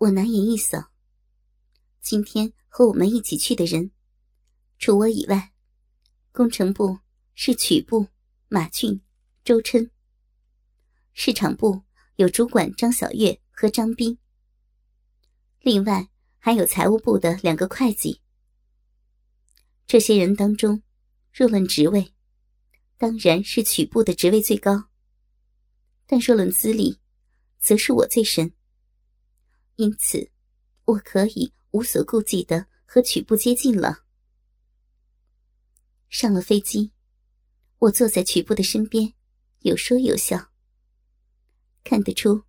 我拿眼一扫，今天和我们一起去的人，除我以外，工程部是曲部马俊、周琛，市场部有主管张小月和张斌，另外还有财务部的两个会计。这些人当中，若论职位，当然是曲部的职位最高，但若论资历，则是我最深。因此，我可以无所顾忌的和曲部接近了。上了飞机，我坐在曲部的身边，有说有笑。看得出，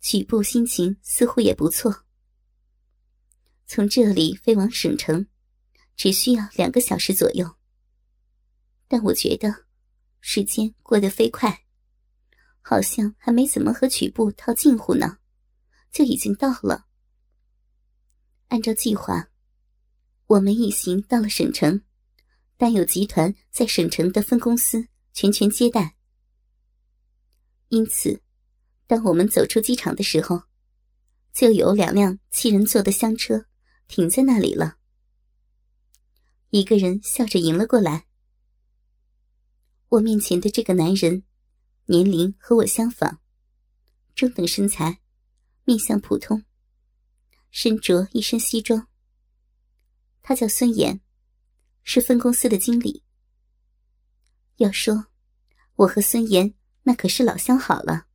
曲部心情似乎也不错。从这里飞往省城，只需要两个小时左右。但我觉得，时间过得飞快，好像还没怎么和曲部套近乎呢。就已经到了。按照计划，我们一行到了省城，但有集团在省城的分公司全权接待。因此，当我们走出机场的时候，就有两辆七人座的厢车停在那里了。一个人笑着迎了过来。我面前的这个男人，年龄和我相仿，中等身材。面相普通，身着一身西装。他叫孙岩，是分公司的经理。要说我和孙岩那可是老相好了。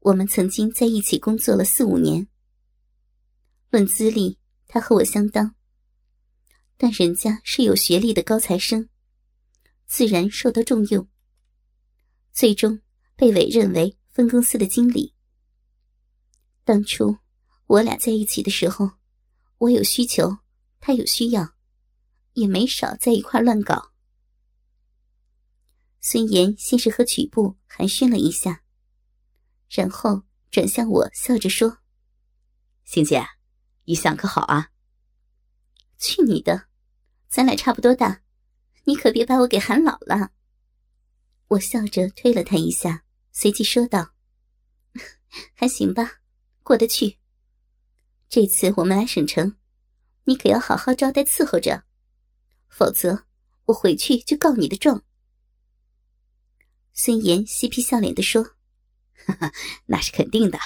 我们曾经在一起工作了四五年。论资历，他和我相当，但人家是有学历的高材生，自然受到重用，最终被委任为分公司的经理。当初我俩在一起的时候，我有需求，他有需要，也没少在一块乱搞。孙岩先是和曲部寒暄了一下，然后转向我，笑着说：“欣姐，一向可好啊？”“去你的！咱俩差不多大，你可别把我给喊老了。”我笑着推了他一下，随即说道：“ 还行吧。”过得去。这次我们来省城，你可要好好招待伺候着，否则我回去就告你的状。孙岩嬉皮笑脸的说：“，那是肯定的。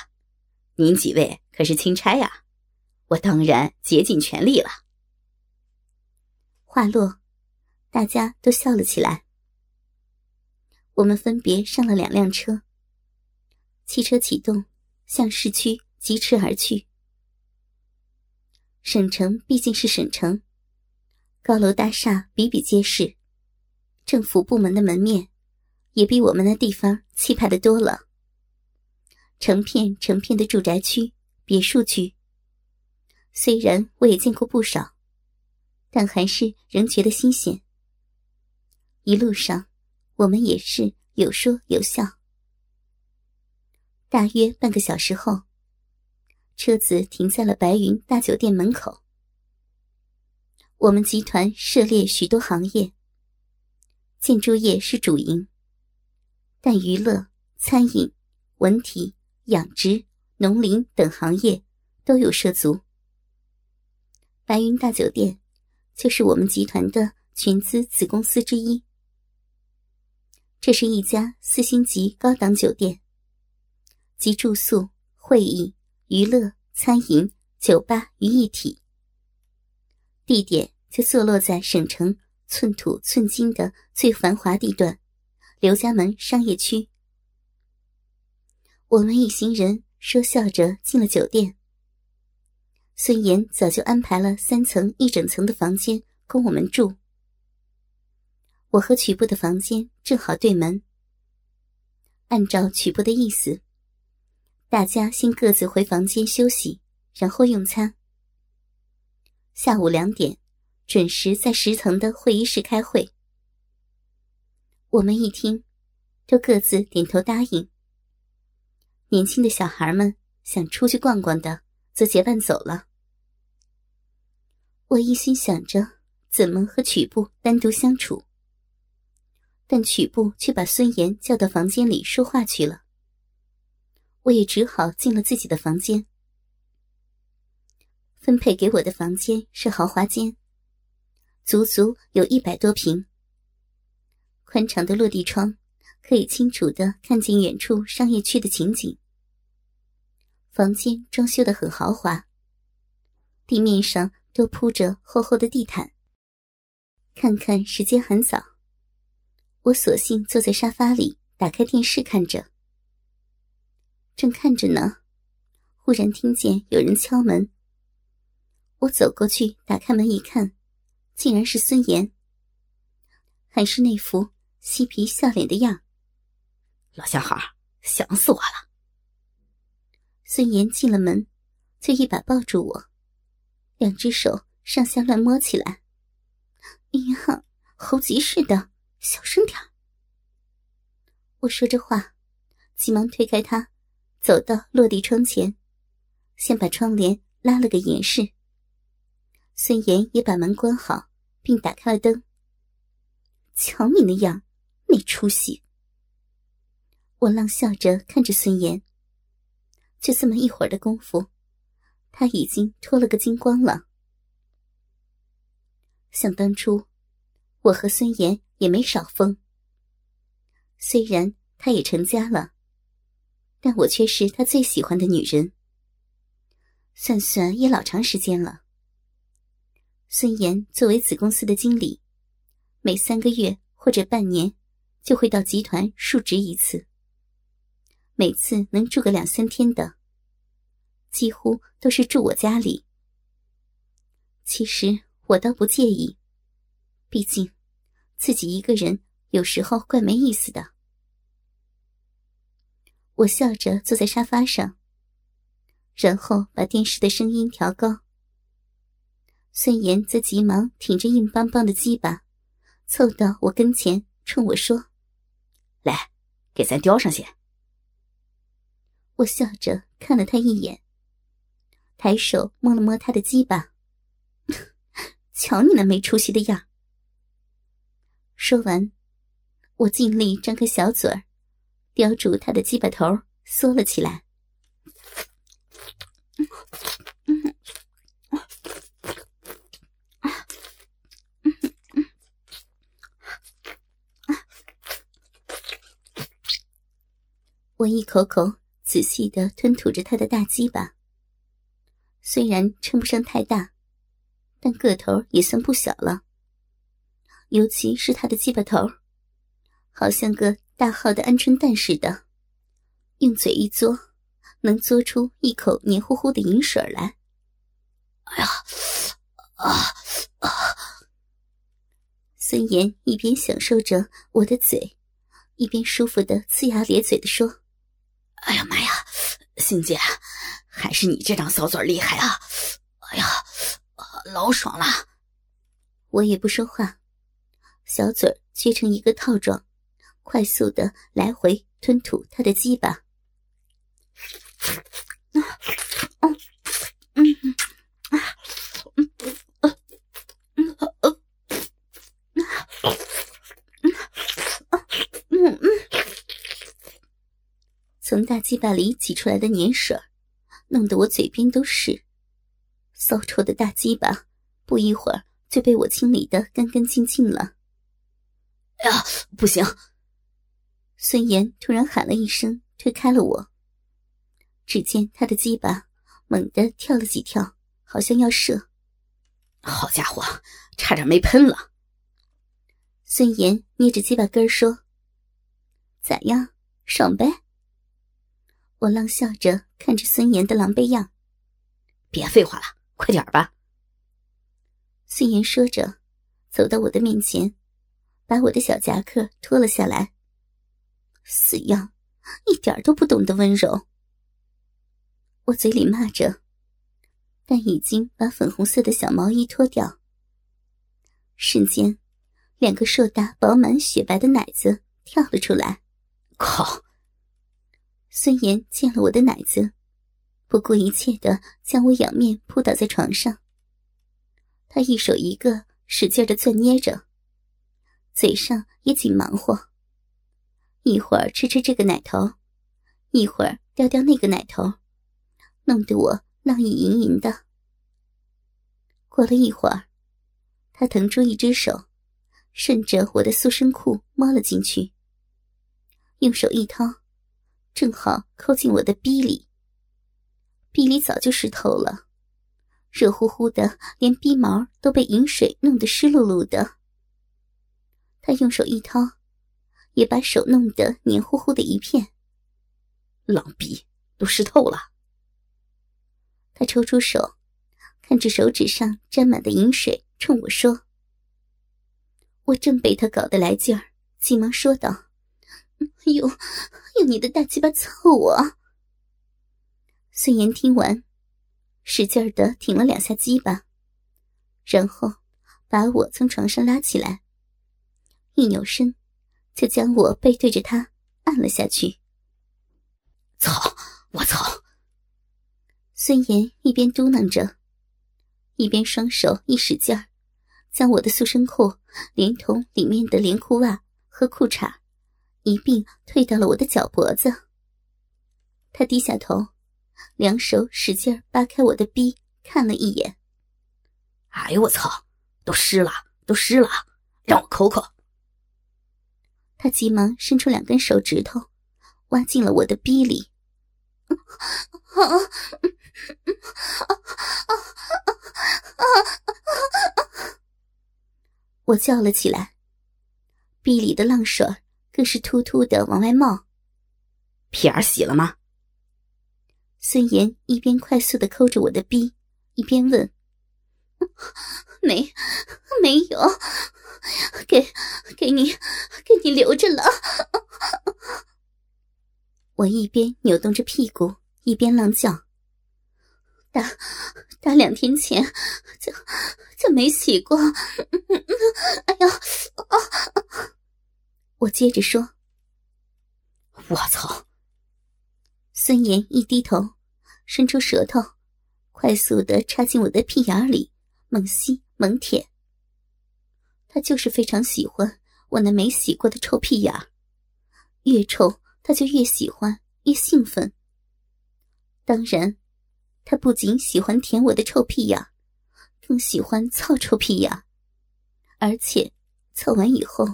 您几位可是钦差呀，我当然竭尽全力了。”话落，大家都笑了起来。我们分别上了两辆车，汽车启动，向市区。疾驰而去。省城毕竟是省城，高楼大厦比比皆是，政府部门的门面也比我们那地方气派的多了。成片成片的住宅区、别墅区，虽然我也见过不少，但还是仍觉得新鲜。一路上，我们也是有说有笑。大约半个小时后。车子停在了白云大酒店门口。我们集团涉猎许多行业，建筑业是主营，但娱乐、餐饮、文体、养殖、农林等行业都有涉足。白云大酒店就是我们集团的全资子公司之一。这是一家四星级高档酒店，集住宿、会议。娱乐、餐饮、酒吧于一体，地点就坐落在省城寸土寸金的最繁华地段——刘家门商业区。我们一行人说笑着进了酒店。孙岩早就安排了三层一整层的房间供我们住，我和曲部的房间正好对门。按照曲部的意思。大家先各自回房间休息，然后用餐。下午两点，准时在十层的会议室开会。我们一听，都各自点头答应。年轻的小孩们想出去逛逛的，则结伴走了。我一心想着怎么和曲部单独相处，但曲部却把孙岩叫到房间里说话去了。我也只好进了自己的房间。分配给我的房间是豪华间，足足有一百多平。宽敞的落地窗可以清楚的看见远处商业区的情景。房间装修的很豪华，地面上都铺着厚厚的地毯。看看时间很早，我索性坐在沙发里，打开电视看着。正看着呢，忽然听见有人敲门。我走过去，打开门一看，竟然是孙岩，还是那副嬉皮笑脸的样。老相好，想死我了。孙岩进了门，就一把抱住我，两只手上下乱摸起来。哎呀，猴急似的，小声点我说着话，急忙推开他。走到落地窗前，先把窗帘拉了个严实。孙岩也把门关好，并打开了灯。瞧你那样，没出息！我浪笑着看着孙岩。就这么一会儿的功夫，他已经脱了个精光了。想当初，我和孙岩也没少疯。虽然他也成家了。但我却是他最喜欢的女人，算算也老长时间了。孙岩作为子公司的经理，每三个月或者半年就会到集团述职一次，每次能住个两三天的，几乎都是住我家里。其实我倒不介意，毕竟自己一个人有时候怪没意思的。我笑着坐在沙发上，然后把电视的声音调高。孙岩则急忙挺着硬邦邦的鸡巴，凑到我跟前，冲我说：“来，给咱叼上去。”我笑着看了他一眼，抬手摸了摸他的鸡巴，瞧你那没出息的样。说完，我尽力张开小嘴儿。叼住他的鸡巴头，缩了起来。我一口口仔细的吞吐着他的大鸡巴，虽然称不上太大，但个头也算不小了。尤其是他的鸡巴头，好像个。大号的鹌鹑蛋似的，用嘴一嘬，能嘬出一口黏糊糊的银水来。哎呀，啊啊！孙岩一边享受着我的嘴，一边舒服的呲牙咧嘴的说：“哎呀妈呀，欣姐，还是你这张小嘴厉害啊！哎呀，老爽了。”我也不说话，小嘴撅成一个套状。快速的来回吞吐他的鸡巴，啊，嗯，嗯，啊，嗯，嗯，嗯，嗯，嗯，从大鸡巴里挤出来的粘水，弄得我嘴边都是，骚臭的大鸡巴，不一会儿就被我清理的干干净净了。哎呀，不行！孙岩突然喊了一声，推开了我。只见他的鸡巴猛地跳了几跳，好像要射。好家伙，差点没喷了。孙岩捏着鸡巴根说：“咋样，爽呗？”我浪笑着看着孙岩的狼狈样。别废话了，快点吧。孙岩说着，走到我的面前，把我的小夹克脱了下来。死样，一点都不懂得温柔。我嘴里骂着，但已经把粉红色的小毛衣脱掉。瞬间，两个硕大、饱满、雪白的奶子跳了出来。靠！孙岩见了我的奶子，不顾一切的将我仰面扑倒在床上。他一手一个使劲的攥捏着，嘴上也紧忙活。一会儿吃吃这个奶头，一会儿叼叼那个奶头，弄得我浪意盈盈的。过了一会儿，他腾出一只手，顺着我的塑身裤摸了进去，用手一掏，正好扣进我的逼里。逼里早就湿透了，热乎乎的，连逼毛都被饮水弄得湿漉漉的。他用手一掏，也把手弄得黏糊糊的一片。狼逼，都湿透了。他抽出手，看着手指上沾满的饮水，冲我说：“我正被他搞得来劲儿，急忙说道：‘用用你的大鸡巴操我。’”孙岩听完，使劲儿的挺了两下鸡巴，然后把我从床上拉起来，一扭身，就将我背对着他按了下去。操！我操！孙岩一边嘟囔着，一边双手一使劲儿，将我的塑身裤连同里面的连裤袜和裤衩一并退到了我的脚脖子。他低下头。两手使劲扒开我的逼，看了一眼。哎呦我操！都湿了，都湿了，让我抠抠。他急忙伸出两根手指头，挖进了我的逼里。我叫了起来，逼里的浪水更是突突的往外冒。屁眼洗了吗？孙岩一边快速的抠着我的逼，一边问：“没，没有，给，给你，给你留着了。”我一边扭动着屁股，一边浪叫：“打，打两天前就就没洗过。”哎呀！我接着说：“我操！”孙岩一低头，伸出舌头，快速的插进我的屁眼里，猛吸猛舔。他就是非常喜欢我那没洗过的臭屁眼越臭他就越喜欢，越兴奋。当然，他不仅喜欢舔我的臭屁眼更喜欢操臭屁眼而且操完以后，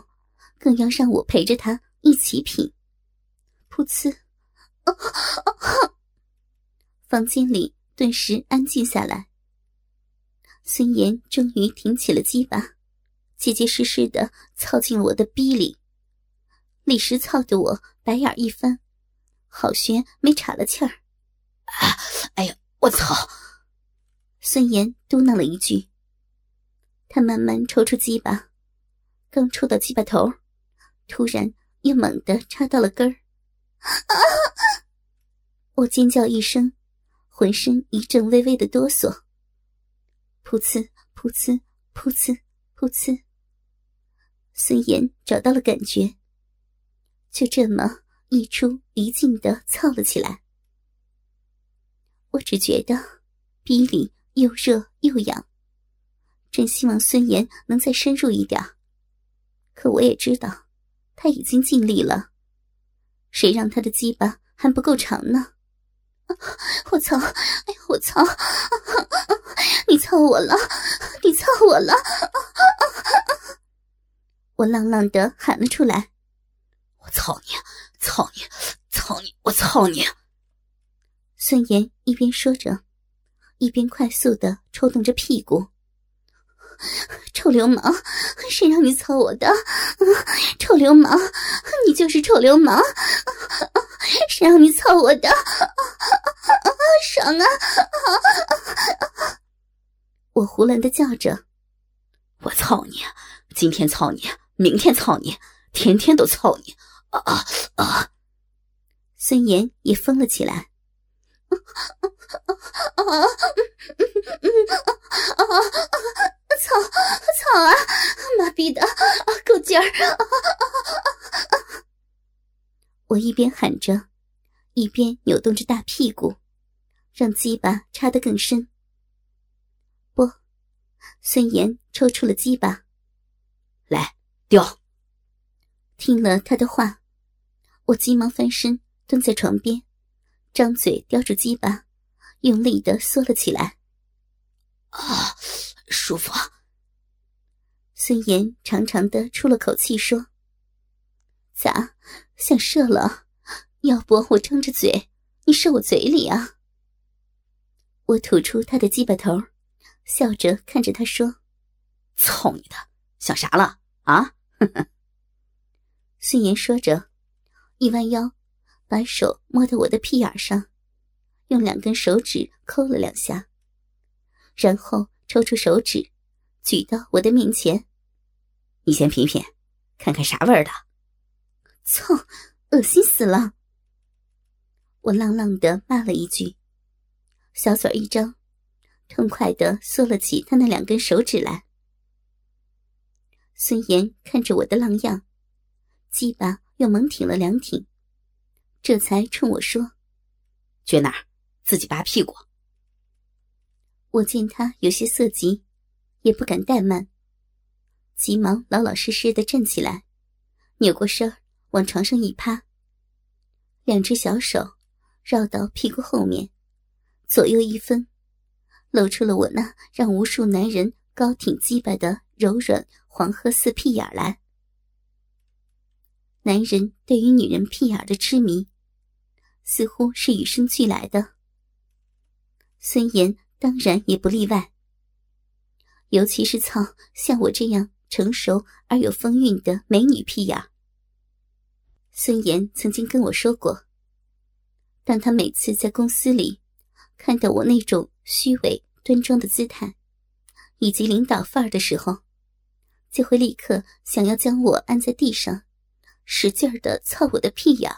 更要让我陪着他一起品。噗呲。房间里顿时安静下来。孙岩终于挺起了鸡巴，结结实实的操进了我的逼里，立时操得我白眼一翻，好悬没岔了气儿。啊！哎呀，我操！孙岩嘟囔了一句。他慢慢抽出鸡巴，刚抽到鸡巴头，突然又猛地插到了根儿。啊！我尖叫一声，浑身一阵微微的哆嗦。噗呲，噗呲，噗呲，噗呲。孙岩找到了感觉，就这么一出一进的操了起来。我只觉得逼里又热又痒，真希望孙岩能再深入一点。可我也知道，他已经尽力了。谁让他的鸡巴还不够长呢？我操！哎呀，我操！你操我了！你操我了！我浪浪的喊了出来：“我操你！操你！操你！我操你！”孙岩一边说着，一边快速的抽动着屁股。臭流氓！谁让你操我的？臭流氓！你就是臭流氓！谁让你操我的？啊啊爽啊！我胡乱的叫着：“我操你！今天操你，明天操你，天天都操你！”啊啊啊！孙岩也疯了起来。操操啊！妈逼的，够劲儿！我一边喊着，一边扭动着大屁股，让鸡巴插得更深。不，孙岩抽出了鸡巴，来叼。听了他的话，我急忙翻身蹲在床边，张嘴叼住鸡巴，用力的缩了起来。啊！舒服。孙岩长长的出了口气说：“咋，想射了？要不我张着嘴，你射我嘴里啊？”我吐出他的鸡巴头，笑着看着他说：“操你的，想啥了啊？” 孙岩说着，一弯腰，把手摸到我的屁眼上，用两根手指抠了两下，然后抽出手指，举到我的面前：“你先品品，看看啥味儿的。”操，恶心死了！我浪浪的骂了一句。小嘴一张，痛快的缩了起他那两根手指来。孙岩看着我的浪样，鸡巴又猛挺了两挺，这才冲我说：“撅哪儿？自己扒屁股。”我见他有些色急，也不敢怠慢，急忙老老实实的站起来，扭过身往床上一趴，两只小手绕到屁股后面。左右一分，露出了我那让无数男人高挺鸡巴的柔软黄褐色屁眼来。男人对于女人屁眼的痴迷，似乎是与生俱来的。孙岩当然也不例外。尤其是操像我这样成熟而有风韵的美女屁眼。孙岩曾经跟我说过，当他每次在公司里。看到我那种虚伪端庄的姿态，以及领导范儿的时候，就会立刻想要将我按在地上，使劲儿的操我的屁眼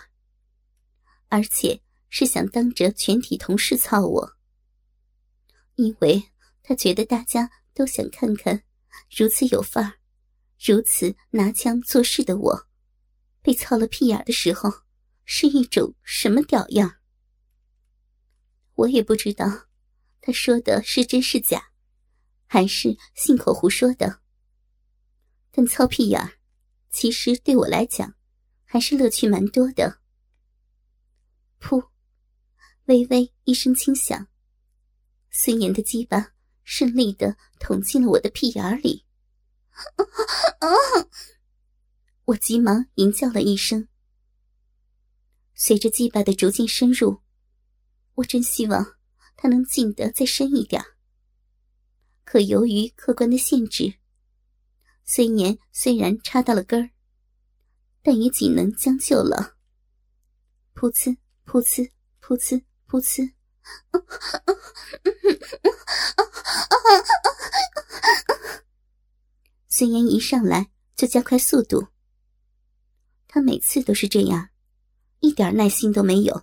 而且是想当着全体同事操我，因为他觉得大家都想看看如此有范儿、如此拿枪做事的我，被操了屁眼的时候是一种什么屌样。我也不知道，他说的是真是假，还是信口胡说的。但操屁眼儿，其实对我来讲，还是乐趣蛮多的。噗，微微一声轻响，孙岩的鸡巴顺利的捅进了我的屁眼里。我急忙吟叫了一声。随着鸡巴的逐渐深入。我真希望他能进得再深一点，可由于客观的限制，孙岩虽然插到了根儿，但也仅能将就了。噗呲噗呲噗呲噗呲，孙岩一上来就加快速度，他每次都是这样，一点耐心都没有。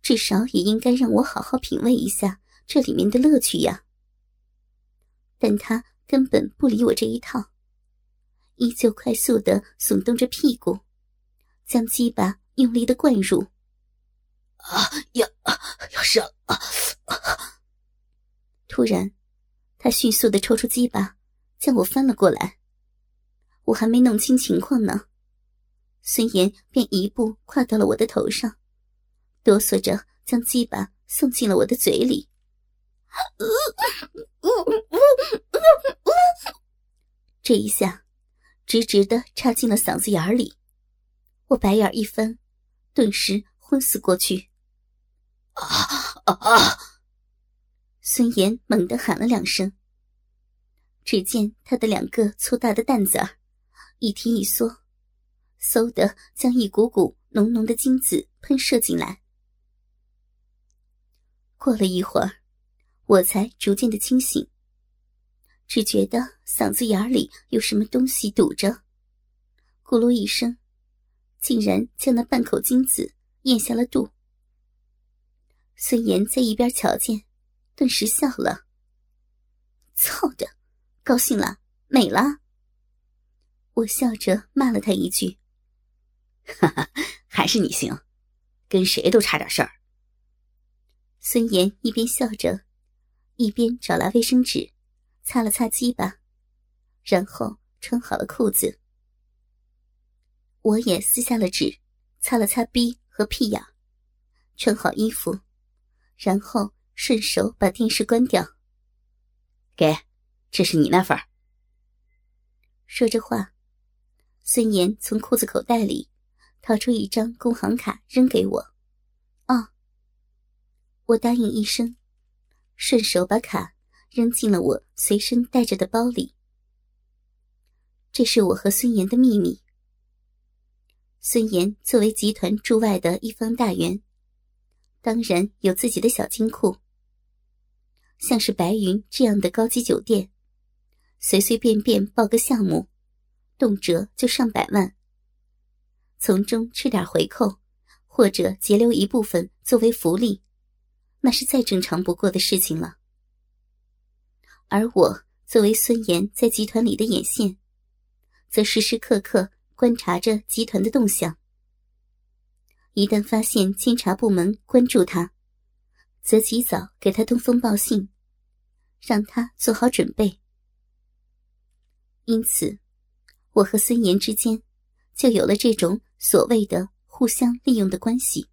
至少也应该让我好好品味一下这里面的乐趣呀。但他根本不理我这一套，依旧快速的耸动着屁股，将鸡巴用力的灌入。啊要要射了！突然，他迅速的抽出鸡巴，将我翻了过来。我还没弄清情况呢，孙岩便一步跨到了我的头上。哆嗦着将鸡巴送进了我的嘴里，这一下，直直的插进了嗓子眼里。我白眼一翻，顿时昏死过去。啊啊！孙岩猛地喊了两声，只见他的两个粗大的蛋子儿一提一缩，嗖的将一股股浓浓的精子喷射进来。过了一会儿，我才逐渐的清醒。只觉得嗓子眼里有什么东西堵着，咕噜一声，竟然将那半口精子咽下了肚。孙岩在一边瞧见，顿时笑了：“操的，高兴了，美了。”我笑着骂了他一句：“哈哈，还是你行，跟谁都差点事儿。”孙岩一边笑着，一边找来卫生纸，擦了擦鸡巴，然后穿好了裤子。我也撕下了纸，擦了擦逼和屁眼，穿好衣服，然后顺手把电视关掉。给，这是你那份。说着话，孙岩从裤子口袋里掏出一张工行卡，扔给我。哦，我答应一声，顺手把卡扔进了我随身带着的包里。这是我和孙岩的秘密。孙岩作为集团驻外的一方大员，当然有自己的小金库。像是白云这样的高级酒店，随随便便报个项目，动辄就上百万。从中吃点回扣，或者截留一部分作为福利，那是再正常不过的事情了。而我作为孙岩在集团里的眼线。则时时刻刻观察着集团的动向。一旦发现监察部门关注他，则及早给他通风报信，让他做好准备。因此，我和孙岩之间就有了这种所谓的互相利用的关系。